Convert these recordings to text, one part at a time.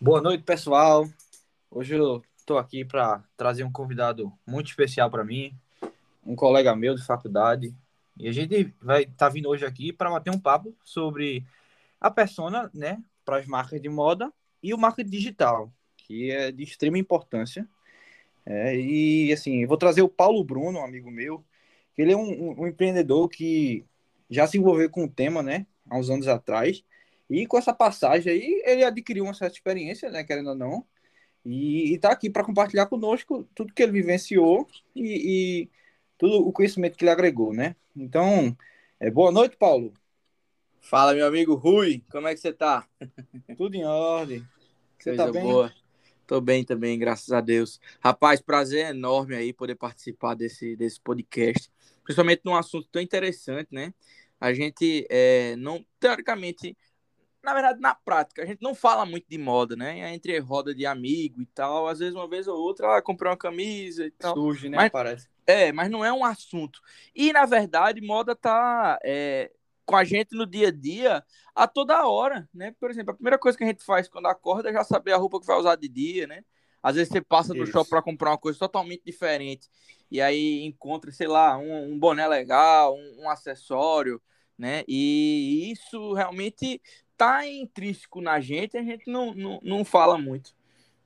Boa noite, pessoal. Hoje eu estou aqui para trazer um convidado muito especial para mim, um colega meu de faculdade. E a gente vai estar tá vindo hoje aqui para bater um papo sobre a persona, né, para as marcas de moda e o marketing digital, que é de extrema importância. É, e assim, eu vou trazer o Paulo Bruno, um amigo meu, ele é um, um empreendedor que já se envolveu com o tema, né, há uns anos atrás e com essa passagem aí, ele adquiriu uma certa experiência, né, querendo ou não, e está aqui para compartilhar conosco tudo que ele vivenciou e, e, todo o conhecimento que ele agregou, né? Então, é, boa noite, Paulo. Fala, meu amigo Rui, como é que você está? Tudo em ordem. Você está bem? Boa. Tô bem também, graças a Deus. Rapaz, prazer enorme aí poder participar desse, desse podcast, principalmente num assunto tão interessante, né? A gente é, não, teoricamente, na verdade, na prática, a gente não fala muito de moda, né? É entre roda de amigo e tal, às vezes uma vez ou outra, ah, comprei uma camisa e tal. Surge, né? Mas, Parece. É, mas não é um assunto. E, na verdade, moda tá é, com a gente no dia a dia a toda hora, né? Por exemplo, a primeira coisa que a gente faz quando acorda é já saber a roupa que vai usar de dia, né? Às vezes você passa no Isso. shopping para comprar uma coisa totalmente diferente e aí encontra, sei lá, um, um boné legal, um, um acessório, né? E isso realmente tá intrínseco na gente, a gente não, não, não fala muito.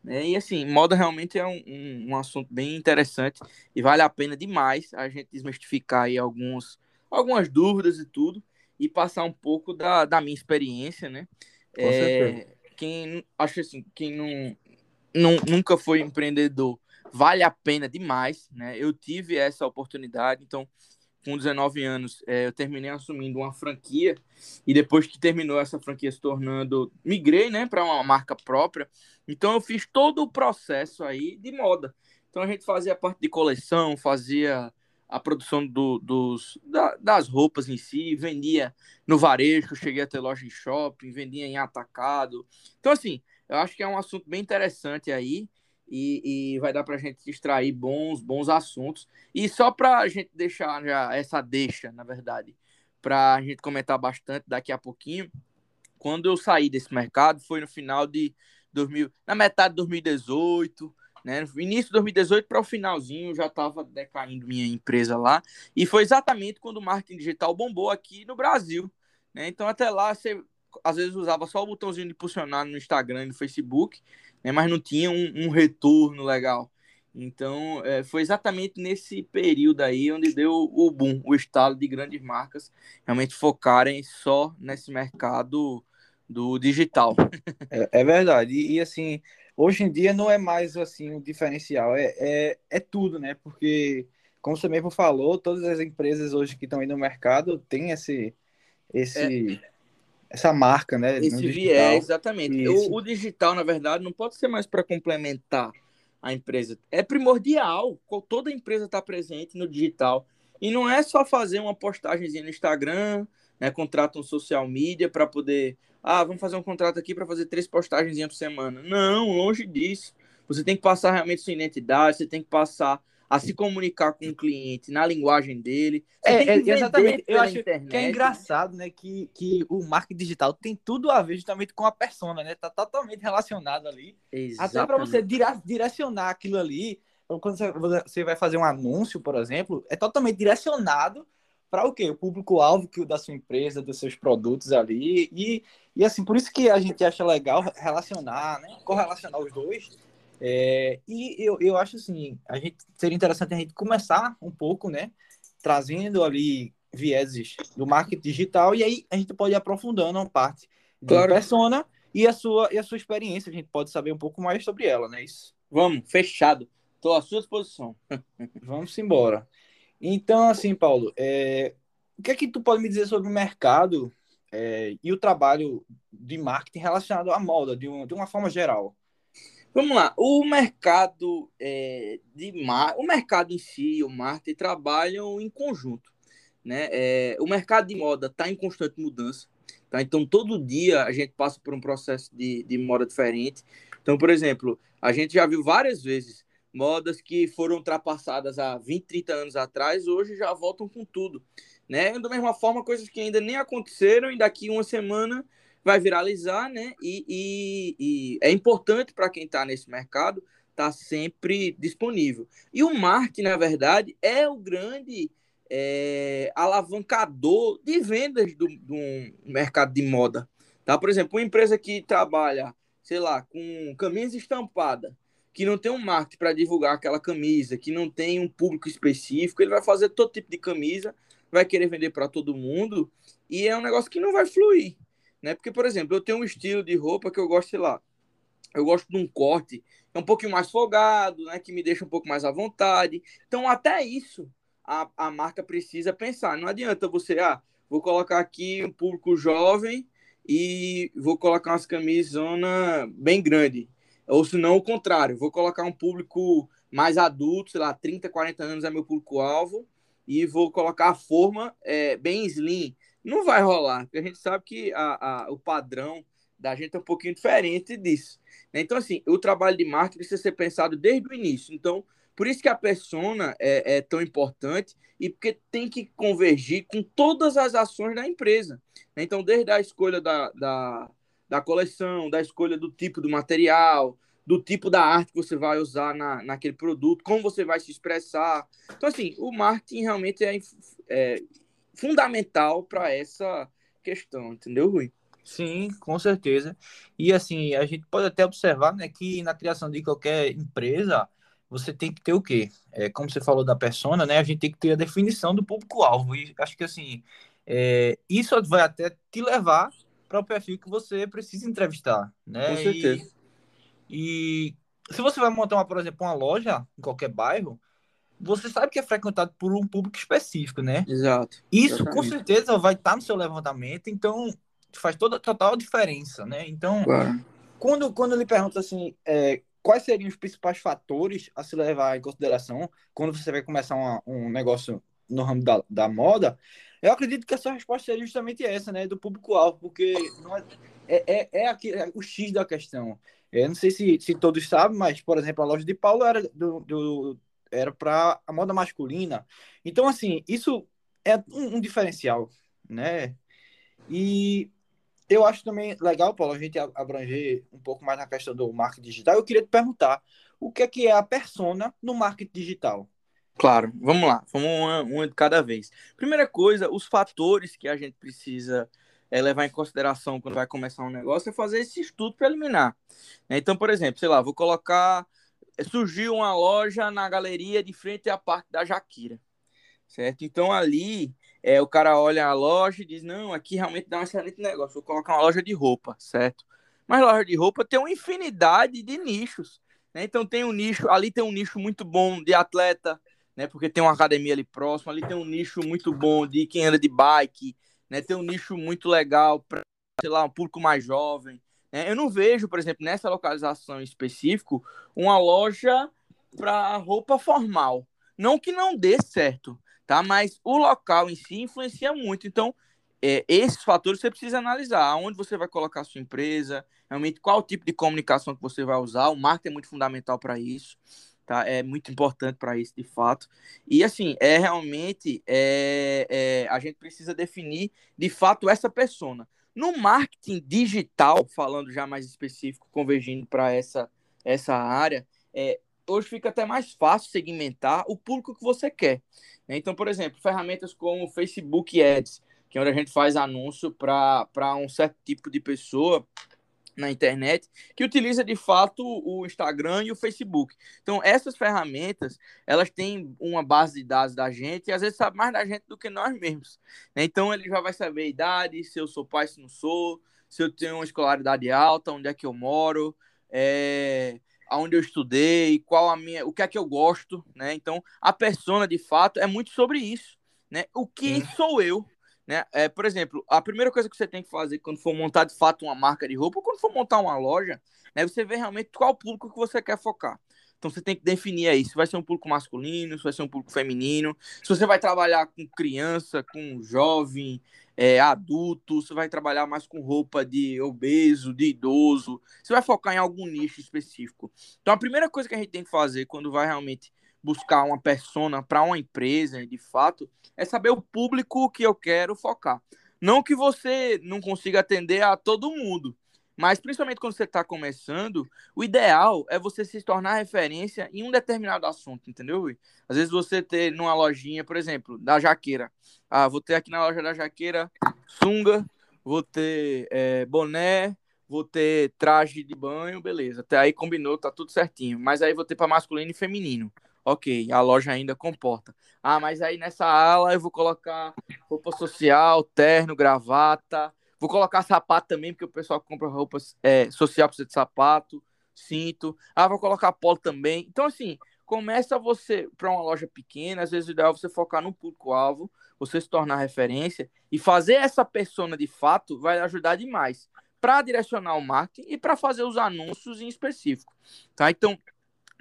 Né? E assim, moda realmente é um, um, um, assunto bem interessante e vale a pena demais a gente desmistificar aí alguns, algumas dúvidas e tudo e passar um pouco da, da minha experiência, né? Com é, quem acho assim, quem não, não nunca foi empreendedor, vale a pena demais, né? Eu tive essa oportunidade, então com 19 anos, é, eu terminei assumindo uma franquia e depois que terminou essa franquia se tornando, migrei, né, para uma marca própria. Então eu fiz todo o processo aí de moda. Então a gente fazia parte de coleção, fazia a produção do, dos, da, das roupas em si, vendia no varejo, cheguei a ter loja em shopping, vendia em atacado. Então assim, eu acho que é um assunto bem interessante aí e, e vai dar para a gente extrair bons, bons assuntos. E só para a gente deixar já essa deixa, na verdade, para a gente comentar bastante daqui a pouquinho, quando eu saí desse mercado foi no final de 2000, na metade de 2018, né? Início de 2018 para o finalzinho já estava decaindo minha empresa lá. E foi exatamente quando o marketing digital bombou aqui no Brasil. Né? Então até lá você às vezes usava só o botãozinho de impulsionar no Instagram e no Facebook né, mas não tinha um, um retorno legal. Então, é, foi exatamente nesse período aí onde deu o boom, o estalo de grandes marcas realmente focarem só nesse mercado do digital. É, é verdade. E, e, assim, hoje em dia não é mais assim o um diferencial, é, é, é tudo, né? Porque, como você mesmo falou, todas as empresas hoje que estão aí no mercado têm esse, esse, é essa marca, né? Esse viés, exatamente. O, o, digital, na verdade, não pode ser mais para complementar a empresa. É primordial. Toda empresa está presente no digital. E não é só fazer uma postagemzinha no Instagram, né? Contrata um social media para poder. Ah, vamos fazer um contrato aqui para fazer três postagens por semana. Não, longe disso. Você tem que passar realmente sua identidade, você tem que passar a se comunicar com o cliente na linguagem dele. É, é exatamente. Eu acho internet, que é engraçado, né? Que, que o marketing digital tem tudo a ver justamente com a persona, né? Tá totalmente relacionado ali. Exatamente. Até para você direcionar aquilo ali. Então, quando você vai fazer um anúncio, por exemplo, é totalmente direcionado para o quê? O público-alvo da sua empresa, dos seus produtos ali. E, e assim, por isso que a gente acha legal relacionar, né? Correlacionar os dois é, e eu, eu acho assim, a gente seria interessante a gente começar um pouco, né? Trazendo ali vieses do marketing digital e aí a gente pode ir aprofundando uma parte claro. da persona e a sua e a sua experiência. A gente pode saber um pouco mais sobre ela, né? Isso. Vamos, fechado. Estou à sua disposição. Vamos embora. Então, assim, Paulo, é, o que é que tu pode me dizer sobre o mercado é, e o trabalho de marketing relacionado à moda, de, um, de uma forma geral? Vamos lá, o mercado é, de mar... o mercado em si, o marketing trabalham em conjunto, né? É, o mercado de moda está em constante mudança, tá? Então todo dia a gente passa por um processo de, de moda diferente. Então, por exemplo, a gente já viu várias vezes modas que foram ultrapassadas há 20, 30 anos atrás, hoje já voltam com tudo, né? Da mesma forma, coisas que ainda nem aconteceram e daqui uma semana vai viralizar, né? E, e, e é importante para quem está nesse mercado estar tá sempre disponível. E o marketing, na verdade, é o grande é, alavancador de vendas do, do mercado de moda. Tá? Por exemplo, uma empresa que trabalha, sei lá, com camisa estampada, que não tem um marketing para divulgar aquela camisa, que não tem um público específico, ele vai fazer todo tipo de camisa, vai querer vender para todo mundo, e é um negócio que não vai fluir. Né? Porque, por exemplo, eu tenho um estilo de roupa que eu gosto, sei lá, eu gosto de um corte é um pouquinho mais folgado, né, que me deixa um pouco mais à vontade. Então, até isso a, a marca precisa pensar. Não adianta você, ah, vou colocar aqui um público jovem e vou colocar umas camisas bem grande. Ou se não, o contrário, vou colocar um público mais adulto, sei lá, 30, 40 anos é meu público-alvo, e vou colocar a forma é, bem slim. Não vai rolar, porque a gente sabe que a, a, o padrão da gente é um pouquinho diferente disso. Né? Então, assim, o trabalho de marketing precisa ser pensado desde o início. Então, por isso que a persona é, é, tão importante e porque tem que convergir com todas as ações da empresa. Né? Então, desde a escolha da, da, da coleção, da escolha do tipo do material, do tipo da arte que você vai usar na, naquele produto, como você vai se expressar. Então, assim, o marketing realmente é, é fundamental para essa questão, entendeu, Rui? Sim, com certeza. E assim, a gente pode até observar, né, que na criação de qualquer empresa, você tem que ter o quê? É, como você falou da persona, né, a gente tem que ter a definição do público-alvo. E acho que assim, é, isso vai até te levar para o perfil que você precisa entrevistar, né? Com certeza. E, e se você vai montar, uma, por exemplo, uma loja em qualquer bairro, você sabe que é frequentado por um público específico, né? Exato. Isso exatamente. com certeza vai estar no seu levantamento, então faz toda total diferença, né? Então, claro. quando, quando ele pergunta assim, é, quais seriam os principais fatores a se levar em consideração quando você vai começar uma, um negócio no ramo da, da moda, eu acredito que a sua resposta seria justamente essa, né? Do público-alvo, porque é, é, é, é, aqui, é o X da questão. Eu não sei se, se todos sabem, mas, por exemplo, a loja de Paulo era do, do era para a moda masculina. Então, assim, isso é um, um diferencial, né? E eu acho também legal, Paulo, a gente abranger um pouco mais na questão do marketing digital. Eu queria te perguntar o que é que é a persona no marketing digital? Claro, vamos lá, vamos uma, uma de cada vez. Primeira coisa, os fatores que a gente precisa é, levar em consideração quando vai começar um negócio é fazer esse estudo preliminar. Então, por exemplo, sei lá, vou colocar. Surgiu uma loja na galeria de frente à parte da Jaquira, certo? Então ali é, o cara olha a loja e diz: Não, aqui realmente dá um excelente negócio. Vou colocar uma loja de roupa, certo? Mas loja de roupa tem uma infinidade de nichos. Né? Então tem um nicho, ali tem um nicho muito bom de atleta, né? Porque tem uma academia ali próximo, ali tem um nicho muito bom de quem anda de bike, né? Tem um nicho muito legal para, sei lá, um público mais jovem. Né? Eu não vejo, por exemplo, nessa localização em específico, uma loja para roupa formal. Não que não dê certo, tá? Mas o local em si influencia muito. Então, é, esses fatores você precisa analisar. Onde você vai colocar a sua empresa, realmente qual tipo de comunicação que você vai usar. O marketing é muito fundamental para isso. Tá? É muito importante para isso, de fato. E assim, é realmente é, é, a gente precisa definir de fato essa persona. No marketing digital, falando já mais específico, convergindo para essa, essa área, é, hoje fica até mais fácil segmentar o público que você quer. Então, por exemplo, ferramentas como Facebook Ads, que é onde a gente faz anúncio para um certo tipo de pessoa na internet que utiliza de fato o Instagram e o Facebook. Então, essas ferramentas, elas têm uma base de dados da gente e às vezes sabe mais da gente do que nós mesmos. Então, ele já vai saber a idade, se eu sou pai, se não sou, se eu tenho uma escolaridade alta, onde é que eu moro, é, aonde eu estudei, qual a minha, o que é que eu gosto, né? Então, a persona de fato é muito sobre isso, né? O que Sim. sou eu, né? É, por exemplo, a primeira coisa que você tem que fazer quando for montar de fato uma marca de roupa, ou quando for montar uma loja, né, você vê realmente qual público que você quer focar. Então você tem que definir aí se vai ser um público masculino, se vai ser um público feminino, se você vai trabalhar com criança, com jovem, é, adulto, você vai trabalhar mais com roupa de obeso, de idoso, você vai focar em algum nicho específico. Então a primeira coisa que a gente tem que fazer quando vai realmente buscar uma persona para uma empresa, de fato, é saber o público que eu quero focar. Não que você não consiga atender a todo mundo, mas principalmente quando você está começando, o ideal é você se tornar referência em um determinado assunto, entendeu, Rui? Às vezes você ter numa lojinha, por exemplo, da jaqueira. Ah, vou ter aqui na loja da jaqueira sunga, vou ter é, boné, vou ter traje de banho, beleza. Até aí combinou, tá tudo certinho. Mas aí vou ter para masculino e feminino. Ok, a loja ainda comporta. Ah, mas aí nessa ala eu vou colocar roupa social, terno, gravata. Vou colocar sapato também, porque o pessoal que compra roupa é, social precisa de sapato, cinto. Ah, vou colocar polo também. Então, assim, começa você para uma loja pequena, às vezes o ideal é você focar no público-alvo, você se tornar referência e fazer essa persona de fato vai ajudar demais para direcionar o marketing e para fazer os anúncios em específico, tá? Então,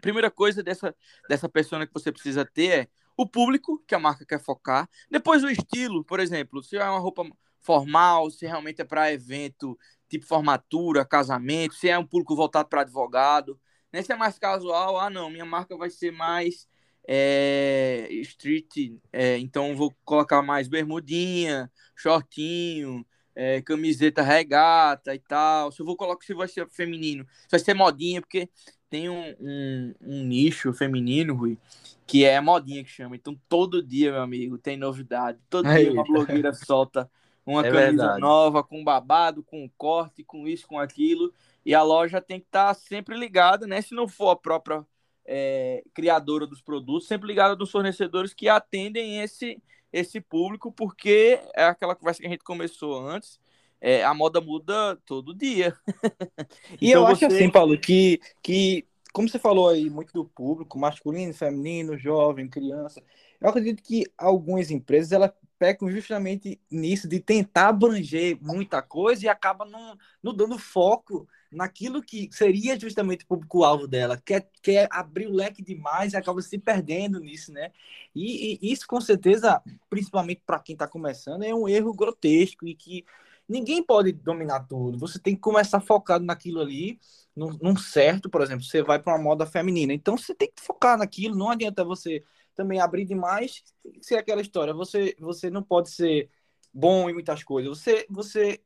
primeira coisa dessa, dessa persona que você precisa ter é o público que a marca quer focar, depois o estilo, por exemplo, se é uma roupa formal, se realmente é para evento tipo formatura, casamento, se é um público voltado para advogado, né? se é mais casual, ah não, minha marca vai ser mais é, street, é, então vou colocar mais bermudinha, shortinho, é, camiseta regata e tal. Se eu vou colocar, se vai ser feminino, se vai ser modinha, porque tem um, um, um, nicho feminino, Rui, que é modinha que chama. Então todo dia, meu amigo, tem novidade. Todo Aí. dia uma blogueira solta uma é camisa verdade. nova, com babado, com corte, com isso, com aquilo. E a loja tem que estar tá sempre ligada, né? Se não for a própria é, criadora dos produtos, sempre ligada dos fornecedores que atendem esse, esse público, porque é aquela conversa que a gente começou antes. É, a moda muda todo dia. e então eu você... acho assim, Paulo, que, que, como você falou aí, muito do público, masculino, feminino, jovem, criança, eu acredito que algumas empresas elas pecam justamente nisso, de tentar abranger muita coisa e acaba não, não dando foco naquilo que seria justamente o público-alvo dela, quer, quer abrir o leque demais e acaba se perdendo nisso, né? E, e isso, com certeza, principalmente para quem está começando, é um erro grotesco e que ninguém pode dominar tudo. Você tem que começar focado naquilo ali, num, num certo, por exemplo, você vai para uma moda feminina, então você tem que focar naquilo, não adianta você também abrir demais, se é aquela história, você você não pode ser bom em muitas coisas. Você você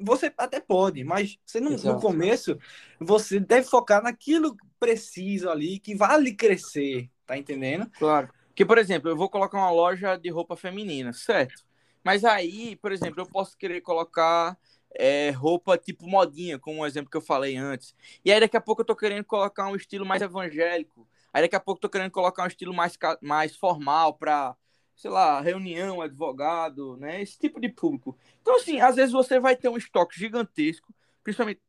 você até pode, mas você não, no começo você deve focar naquilo preciso ali que vale crescer, tá entendendo? Claro. Que por exemplo, eu vou colocar uma loja de roupa feminina, certo? Mas aí, por exemplo, eu posso querer colocar é, roupa tipo modinha, como o um exemplo que eu falei antes. E aí daqui a pouco eu tô querendo colocar um estilo mais evangélico, Aí daqui a pouco tô querendo colocar um estilo mais, mais formal para, sei lá, reunião, advogado, né? Esse tipo de público. Então, assim, às vezes você vai ter um estoque gigantesco, principalmente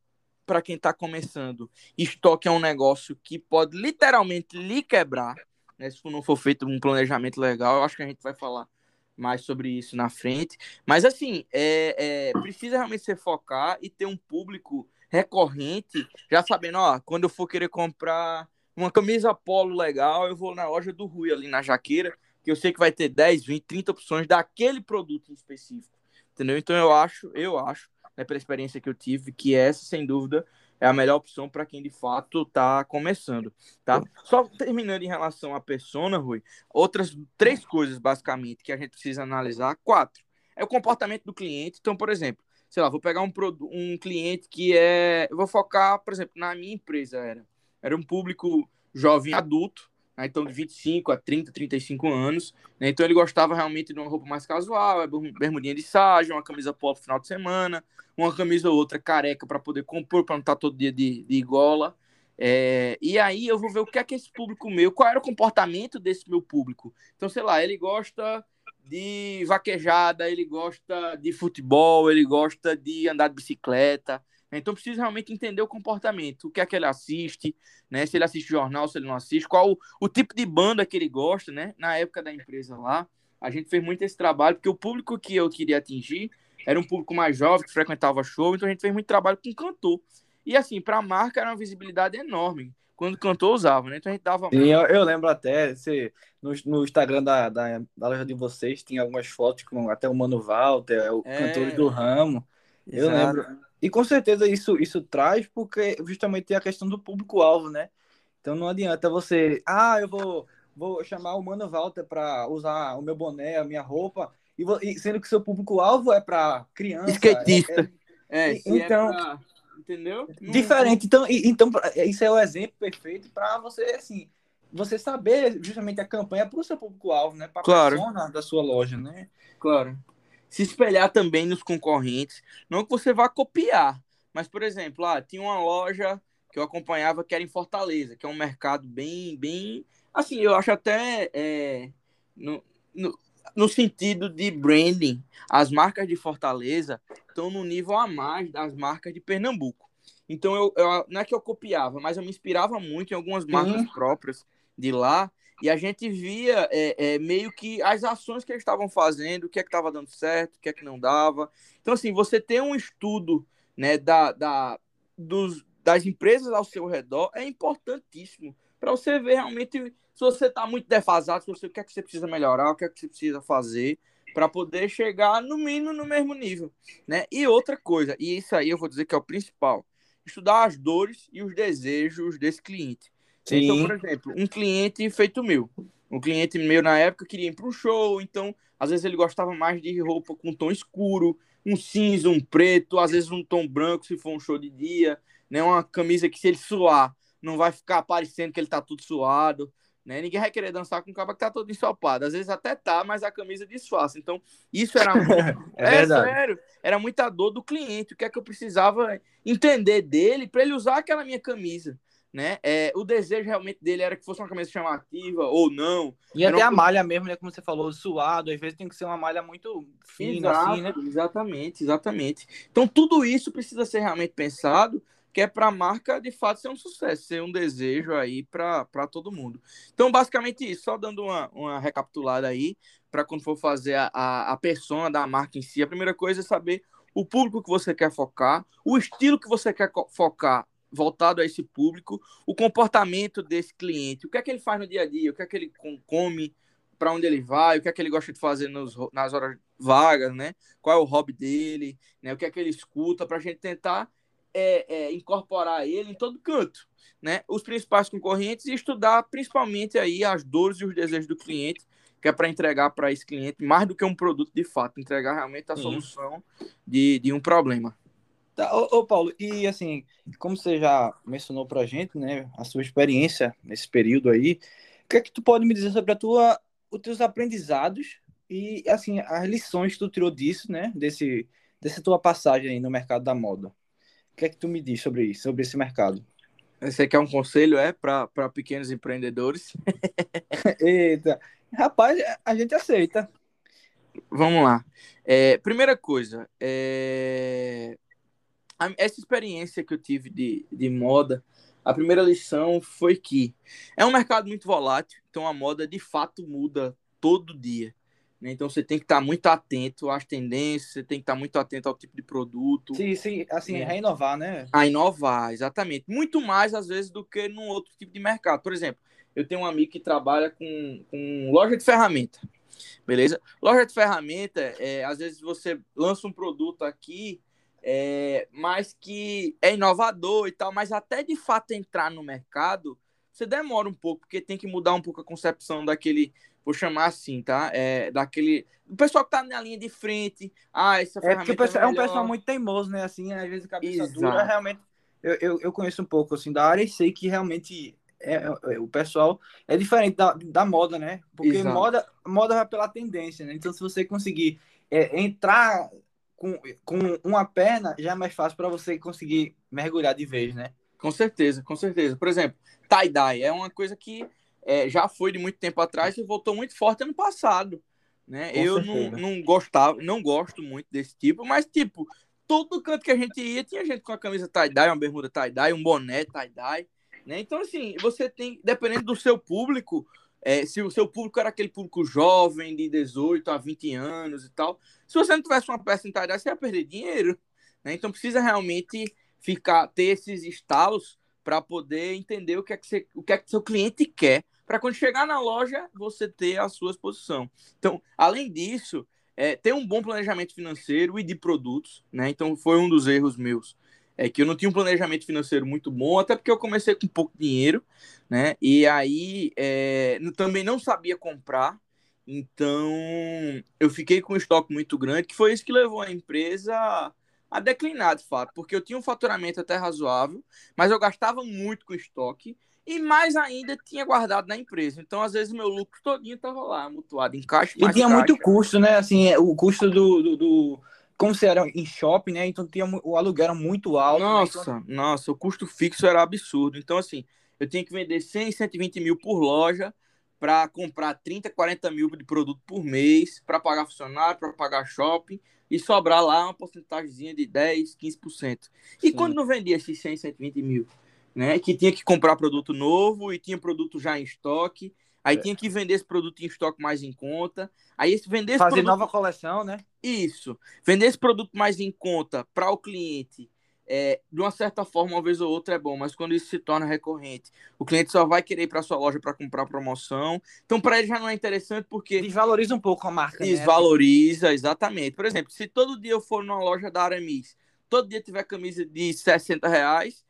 para quem está começando. Estoque é um negócio que pode literalmente lhe quebrar, né? Se não for feito um planejamento legal, eu acho que a gente vai falar mais sobre isso na frente. Mas assim, é, é, precisa realmente se focar e ter um público recorrente, já sabendo, ó, quando eu for querer comprar uma camisa polo legal, eu vou na loja do Rui ali na Jaqueira, que eu sei que vai ter 10, 20, 30 opções daquele produto em específico. Entendeu? Então eu acho, eu acho, né, pela experiência que eu tive, que essa, sem dúvida, é a melhor opção para quem de fato está começando, tá? Só terminando em relação à persona, Rui, outras três coisas basicamente que a gente precisa analisar, quatro. É o comportamento do cliente. Então, por exemplo, sei lá, vou pegar um, um cliente que é. Eu vou focar, por exemplo, na minha empresa era era um público jovem adulto, né? então de 25 a 30, 35 anos. Né? Então ele gostava realmente de uma roupa mais casual, é bermudinha de sarja, uma camisa pop no final de semana, uma camisa ou outra careca para poder compor, para não estar tá todo dia de, de gola. É, e aí eu vou ver o que é que esse público meu, qual era o comportamento desse meu público. Então, sei lá, ele gosta de vaquejada, ele gosta de futebol, ele gosta de andar de bicicleta, então precisa realmente entender o comportamento, o que é que ele assiste, né? Se ele assiste jornal, se ele não assiste, qual o, o tipo de banda que ele gosta, né? Na época da empresa lá, a gente fez muito esse trabalho, porque o público que eu queria atingir era um público mais jovem, que frequentava show, então a gente fez muito trabalho com cantor. E assim, para a marca era uma visibilidade enorme. Quando cantor usava, né? Então a gente dava. Sim, eu, eu lembro até, você, no, no Instagram da, da, da loja de vocês, tinha algumas fotos com até o Mano Walter, o é... cantores do ramo. Eu lembro. E com certeza isso, isso traz, porque justamente tem a questão do público-alvo, né? Então não adianta você, ah, eu vou, vou chamar o Mano Walter para usar o meu boné, a minha roupa, e, sendo que seu público-alvo é para criança. Skatista. É, é, é então. É pra, entendeu? Diferente. Então, então, isso é o exemplo perfeito para você, assim, você saber justamente a campanha para o seu público-alvo, né? Para a claro. persona da sua loja, né? Claro. Se espelhar também nos concorrentes. Não que você vá copiar, mas, por exemplo, lá, tinha uma loja que eu acompanhava que era em Fortaleza, que é um mercado bem, bem. Assim, eu acho até. É, no, no, no sentido de branding, as marcas de Fortaleza estão no nível a mais das marcas de Pernambuco. Então, eu, eu, não é que eu copiava, mas eu me inspirava muito em algumas marcas Sim. próprias de lá. E a gente via é, é, meio que as ações que eles estavam fazendo, o que é que estava dando certo, o que é que não dava. Então, assim, você ter um estudo né, da, da, dos, das empresas ao seu redor é importantíssimo para você ver realmente se você está muito defasado, se você, o que é que você precisa melhorar, o que é que você precisa fazer para poder chegar no mínimo no mesmo nível, né? E outra coisa, e isso aí eu vou dizer que é o principal, estudar as dores e os desejos desse cliente. Sim. Então, por exemplo, um cliente feito meu. Um cliente meu na época queria ir para um show, então às vezes ele gostava mais de roupa com tom escuro, um cinza, um preto, às vezes um tom branco se for um show de dia, né? Uma camisa que se ele suar não vai ficar parecendo que ele tá tudo suado, né? Ninguém vai querer dançar com um cara que tá todo ensopado. Às vezes até tá, mas a camisa disfarça. Então, isso era muito... é, é sério, era muita dor do cliente. O que é que eu precisava entender dele para ele usar aquela minha camisa né? É, o desejo realmente dele era que fosse uma camisa chamativa ou não. E até a malha mesmo, né? Como você falou, suado, às vezes tem que ser uma malha muito fina, Exato, assim, né? Exatamente, exatamente. Então tudo isso precisa ser realmente pensado, que é para a marca de fato ser um sucesso, ser um desejo aí para todo mundo. Então, basicamente isso, só dando uma, uma recapitulada aí, para quando for fazer a, a, a persona da marca em si, a primeira coisa é saber o público que você quer focar, o estilo que você quer focar voltado a esse público, o comportamento desse cliente, o que é que ele faz no dia a dia, o que é que ele come, para onde ele vai, o que é que ele gosta de fazer nos, nas horas vagas, né? Qual é o hobby dele, né? O que é que ele escuta, para a gente tentar é, é, incorporar ele em todo canto, né? Os principais concorrentes e estudar principalmente aí as dores e os desejos do cliente, que é para entregar para esse cliente mais do que um produto de fato, entregar realmente a solução de, de um problema. Tá, ô, ô, Paulo, e assim, como você já mencionou pra gente, né, a sua experiência nesse período aí, o que é que tu pode me dizer sobre a tua, os teus aprendizados e, assim, as lições que tu tirou disso, né, desse, dessa tua passagem aí no mercado da moda? O que é que tu me diz sobre isso, sobre esse mercado? Você quer um conselho, é, para pequenos empreendedores? Eita, rapaz, a gente aceita. Vamos lá. É, primeira coisa, é, essa experiência que eu tive de, de moda, a primeira lição foi que é um mercado muito volátil, então a moda de fato muda todo dia. Né? Então você tem que estar muito atento às tendências, você tem que estar muito atento ao tipo de produto. Sim, sim, assim, né? a inovar, né? A inovar, exatamente. Muito mais, às vezes, do que num outro tipo de mercado. Por exemplo, eu tenho um amigo que trabalha com, com loja de ferramenta. Beleza? Loja de ferramenta, é, às vezes você lança um produto aqui é, mas que é inovador e tal, mas até de fato entrar no mercado, você demora um pouco, porque tem que mudar um pouco a concepção daquele, vou chamar assim, tá? É, daquele. O pessoal que tá na linha de frente, ah, essa é porque pessoal, é, é, um pessoal muito teimoso, né? Assim, às vezes a cabeça Exato. dura, realmente. Eu, eu, eu, conheço um pouco assim da área e sei que realmente é, é, o pessoal é diferente da, da moda, né? Porque Exato. moda, moda vai pela tendência, né? Então, se você conseguir é, entrar com, com uma perna já é mais fácil para você conseguir mergulhar de vez, né? Com certeza, com certeza. Por exemplo, tie-dye é uma coisa que é, já foi de muito tempo atrás e voltou muito forte ano passado. Né? eu não, não gostava, não gosto muito desse tipo, mas tipo, todo canto que a gente ia tinha gente com a camisa tie-dye, uma bermuda tie-dye, um boné tie-dye, né? Então, assim, você tem, dependendo do seu público, é, se o seu público era aquele público jovem, de 18 a 20 anos e tal, se você não tivesse uma peça entalhada, você ia perder dinheiro. Né? Então precisa realmente ficar ter esses estalos para poder entender o que é que, você, o que é que seu cliente quer, para quando chegar na loja você ter a sua exposição. Então, além disso, é, ter um bom planejamento financeiro e de produtos, né? Então foi um dos erros meus é que eu não tinha um planejamento financeiro muito bom, até porque eu comecei com pouco dinheiro, né? E aí é, também não sabia comprar. Então, eu fiquei com um estoque muito grande, que foi isso que levou a empresa a declinar, de fato, porque eu tinha um faturamento até razoável, mas eu gastava muito com estoque e mais ainda tinha guardado na empresa. Então, às vezes, meu lucro todinho estava lá, mutuado em caixa. E tinha caixa. muito custo, né? Assim, é, o custo do, do, do, Como se era em shopping, né? Então tinha, o aluguel era muito alto. Nossa, né? então... nossa, o custo fixo era absurdo. Então, assim, eu tinha que vender 100, 120 mil por loja para comprar 30, 40 mil de produto por mês, para pagar funcionário, para pagar shopping e sobrar lá uma porcentagem de 10, 15%. E Sim. quando não vendia esses 100, 120 mil? né? Que tinha que comprar produto novo e tinha produto já em estoque. Aí é. tinha que vender esse produto em estoque mais em conta. Aí esse vender fazer produto... nova coleção, né? Isso. Vender esse produto mais em conta para o cliente, é, de uma certa forma, uma vez ou outra é bom, mas quando isso se torna recorrente, o cliente só vai querer ir para sua loja para comprar promoção. Então, para ele já não é interessante porque. Desvaloriza um pouco a marca. Né? Desvaloriza, né? exatamente. Por exemplo, se todo dia eu for numa loja da Aramis, todo dia tiver camisa de 60 reais,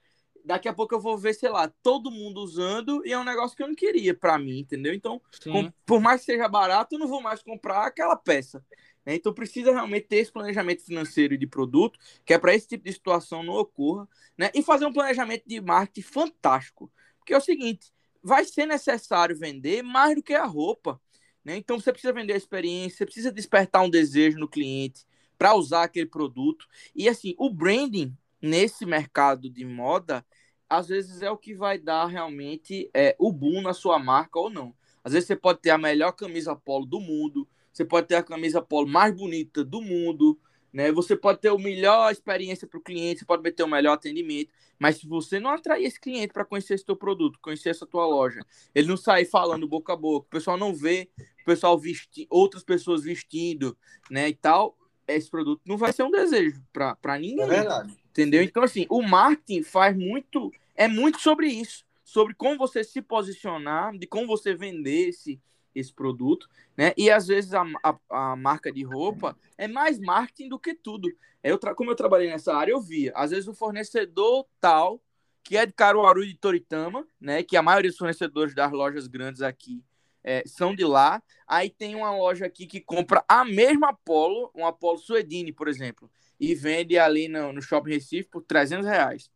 daqui a pouco eu vou ver, sei lá, todo mundo usando e é um negócio que eu não queria para mim, entendeu? Então, com, por mais que seja barato, eu não vou mais comprar aquela peça. Né? Então, precisa realmente ter esse planejamento financeiro e de produto, que é para esse tipo de situação não ocorra, né? E fazer um planejamento de marketing fantástico. Porque é o seguinte, vai ser necessário vender mais do que a roupa. Né? Então, você precisa vender a experiência, você precisa despertar um desejo no cliente para usar aquele produto. E assim, o branding nesse mercado de moda, às vezes é o que vai dar realmente é, o boom na sua marca ou não. Às vezes você pode ter a melhor camisa polo do mundo, você pode ter a camisa polo mais bonita do mundo, né? Você pode ter a melhor experiência para o cliente, você pode ter o melhor atendimento, mas se você não atrair esse cliente para conhecer esse teu produto, conhecer essa tua loja, ele não sair falando boca a boca, o pessoal não vê o pessoal vestir, outras pessoas vestindo, né, e tal, esse produto não vai ser um desejo para ninguém. É verdade. Entendeu? Então, assim, o marketing faz muito. É muito sobre isso. Sobre como você se posicionar, de como você vender esse, esse produto, né? E às vezes a, a, a marca de roupa é mais marketing do que tudo. Eu como eu trabalhei nessa área, eu via. Às vezes o fornecedor tal, que é de Caruaru e de Toritama, né? Que a maioria dos fornecedores das lojas grandes aqui é, são de lá. Aí tem uma loja aqui que compra a mesma Apollo, um Apollo Suedine, por exemplo e vende ali no, no Shopping Recife por 300 reais.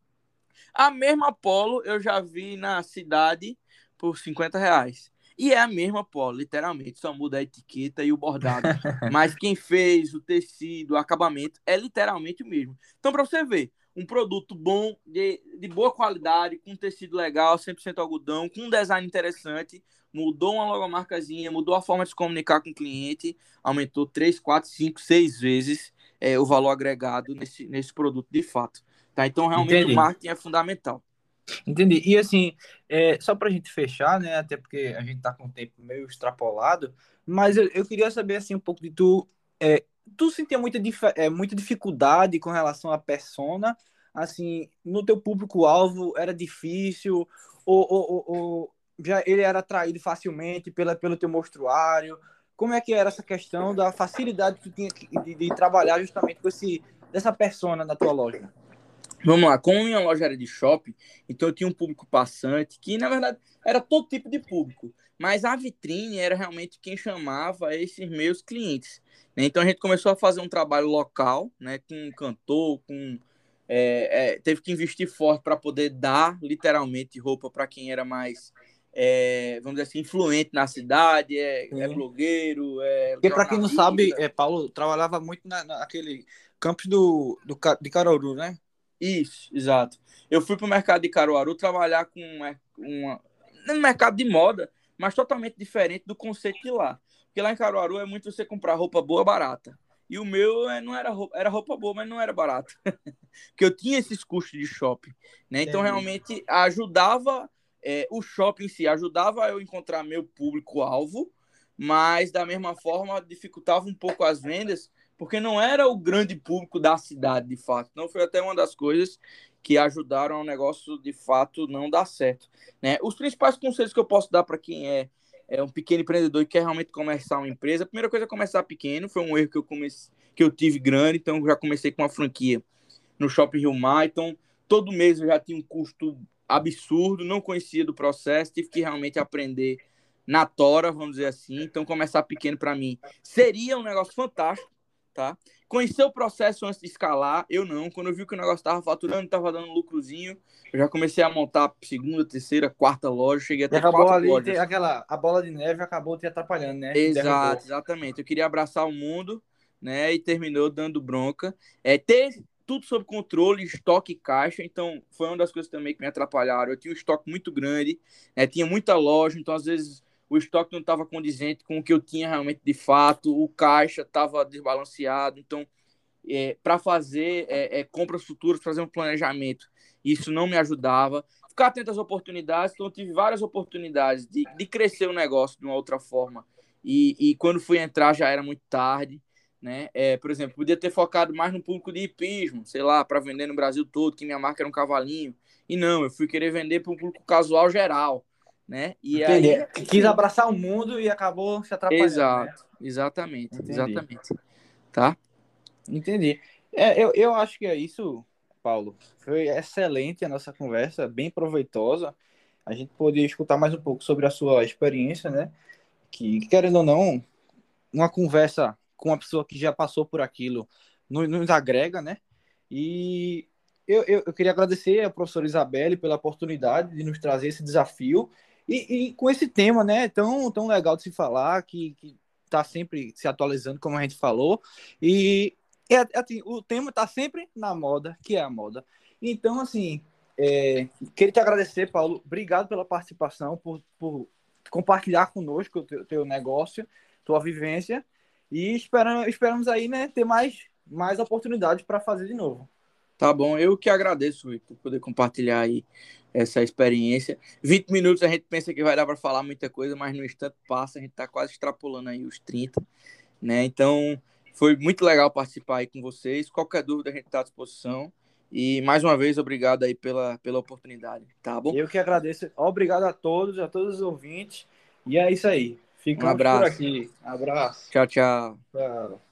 A mesma polo eu já vi na cidade por 50 reais. E é a mesma polo, literalmente, só muda a etiqueta e o bordado. Mas quem fez o tecido, o acabamento, é literalmente o mesmo. Então, para você ver, um produto bom, de, de boa qualidade, com tecido legal, 100% algodão, com um design interessante, mudou uma logomarcazinha, mudou a forma de se comunicar com o cliente, aumentou 3, 4, 5, 6 vezes é, o valor agregado nesse, nesse produto de fato. Tá? Então, realmente, Entendi. o marketing é fundamental. Entendi. E assim, é, só para a gente fechar, né? Até porque a gente está com o tempo meio extrapolado, mas eu, eu queria saber assim um pouco de tu. É, tu sentia muita, é, muita dificuldade com relação à persona? Assim, no teu público-alvo era difícil? Ou, ou, ou, ou, já ele era atraído facilmente pela, pelo teu mostruário? Como é que era essa questão da facilidade que tu tinha de, de, trabalhar justamente com esse dessa persona na tua loja? Vamos lá, como minha loja era de shopping, então eu tinha um público passante, que na verdade era todo tipo de público, mas a vitrine era realmente quem chamava esses meus clientes. Né? Então a gente começou a fazer um trabalho local, né, com um cantor, com é, é, teve que investir forte para poder dar literalmente roupa para quem era mais é, vamos dizer assim, influente na cidade, é, é blogueiro. É Porque, para quem não sabe, é, Paulo trabalhava muito na, naquele campus do, do, de Caruaru, né? Isso, exato. Eu fui para o mercado de Caruaru trabalhar com uma, uma, no mercado de moda, mas totalmente diferente do conceito de lá. Porque lá em Caruaru é muito você comprar roupa boa, barata. E o meu é, não era roupa, era roupa boa, mas não era barato. Porque eu tinha esses custos de shopping, né? Então, realmente ajudava é, o shopping em si ajudava eu encontrar meu público-alvo, mas da mesma forma dificultava um pouco as vendas, porque não era o grande público da cidade, de fato. Então foi até uma das coisas que ajudaram o negócio de fato não dar certo. Né? Os principais conselhos que eu posso dar para quem é, é um pequeno empreendedor e quer realmente começar uma empresa, a primeira coisa é começar pequeno, foi um erro que eu comecei, que eu tive grande, então já comecei com uma franquia no Shopping Rio Mar, então todo mês eu já tinha um custo absurdo, não conhecia do processo, tive que realmente aprender na tora, vamos dizer assim. Então, começar pequeno para mim seria um negócio fantástico, tá? Conhecer o processo antes de escalar, eu não. Quando eu vi que o negócio estava faturando, estava dando lucrozinho, eu já comecei a montar segunda, terceira, quarta loja, cheguei até acabou ali, lojas. aquela a bola de neve acabou te atrapalhando, né? Exato, exatamente. Eu queria abraçar o mundo, né? E terminou dando bronca. É ter tudo sob controle, estoque e caixa. Então, foi uma das coisas também que me atrapalharam. Eu tinha um estoque muito grande, né? tinha muita loja, então às vezes o estoque não estava condizente com o que eu tinha realmente de fato, o caixa estava desbalanceado. Então, é, para fazer é, é, compras futuras, fazer um planejamento, isso não me ajudava. Ficar atento às oportunidades, então tive várias oportunidades de, de crescer o negócio de uma outra forma. E, e quando fui entrar já era muito tarde. Né? É, por exemplo, podia ter focado mais no público de hipismo, sei lá, para vender no Brasil todo, que minha marca era um cavalinho. E não, eu fui querer vender para um público casual geral né? E Entendi. aí quis abraçar o mundo e acabou se atrapalhando. Né? Exato, né? exatamente, Entendi. exatamente. Tá? Entendi. É, eu, eu acho que é isso, Paulo. Foi excelente a nossa conversa, bem proveitosa. A gente poderia escutar mais um pouco sobre a sua experiência, né? Que, querendo ou não, uma conversa com uma pessoa que já passou por aquilo nos agrega, né? E eu, eu, eu, queria agradecer a professora Isabelle pela oportunidade de nos trazer esse desafio e, e, com esse tema, né, tão, tão legal de se falar, que, que tá sempre se atualizando, como a gente falou, e é, é assim, o tema está sempre na moda, que é a moda. Então, assim, é, queria te agradecer, Paulo, obrigado pela participação, por, por compartilhar conosco o teu, teu negócio, tua vivência, e esperamos, esperamos aí, né, ter mais, mais oportunidades para fazer de novo. Tá bom, eu que agradeço, Victor, poder compartilhar aí essa experiência. 20 minutos a gente pensa que vai dar para falar muita coisa, mas no instante passa, a gente está quase extrapolando aí os 30, né? Então, foi muito legal participar aí com vocês. Qualquer dúvida a gente está à disposição. E mais uma vez, obrigado aí pela, pela oportunidade, tá bom? Eu que agradeço. Obrigado a todos, a todos os ouvintes. E é isso aí. Ficamos um abraço. por aqui. Abraço. Tchau, tchau. Tchau.